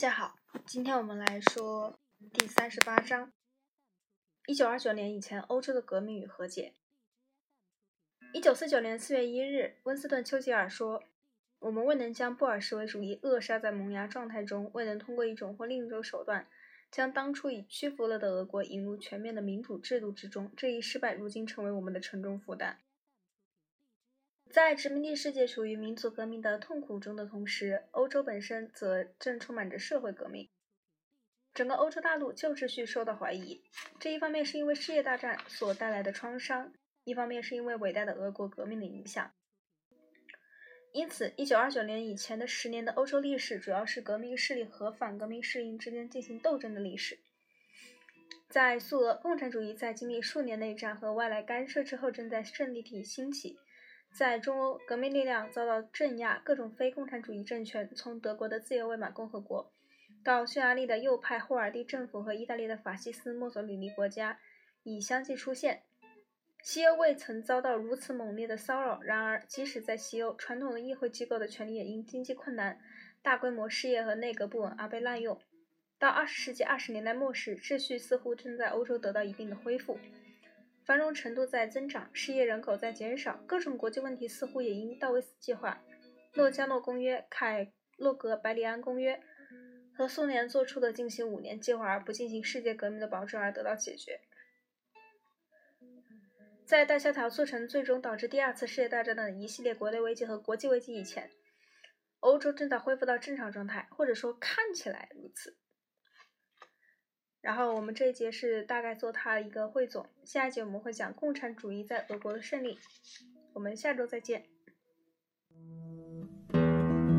大家好今天我们来说第三十八章：一九二九年以前欧洲的革命与和解。一九四九年四月一日，温斯顿·丘吉尔说：“我们未能将布尔什维主义扼杀在萌芽状态中，未能通过一种或另一种手段，将当初已屈服了的俄国引入全面的民主制度之中。这一失败，如今成为我们的沉重负担。”在殖民地世界处于民族革命的痛苦中的同时，欧洲本身则正充满着社会革命。整个欧洲大陆旧秩序受到怀疑，这一方面是因为世界大战所带来的创伤，一方面是因为伟大的俄国革命的影响。因此，1929年以前的十年的欧洲历史主要是革命势力和反革命势力之间进行斗争的历史。在苏俄，共产主义在经历数年内战和外来干涉之后，正在顺利地兴起；在中欧，革命力量遭到镇压，各种非共产主义政权，从德国的自由魏玛共和国。到匈牙利的右派霍尔蒂政府和意大利的法西斯墨索里尼国家已相继出现。西欧未曾遭到如此猛烈的骚扰，然而，即使在西欧，传统的议会机构的权力也因经济困难、大规模失业和内阁不稳而被滥用。到二十世纪二十年代末时，秩序似乎正在欧洲得到一定的恢复，繁荣程度在增长，失业人口在减少，各种国际问题似乎也因道维斯计划、洛加诺公约、凯洛格百里安公约。和苏联做出的进行五年计划而不进行世界革命的保证而得到解决。在大萧条促成最终导致第二次世界大战的一系列国内危机和国际危机以前，欧洲正在恢复到正常状态，或者说看起来如此。然后我们这一节是大概做它一个汇总，下一节我们会讲共产主义在俄国的胜利。我们下周再见。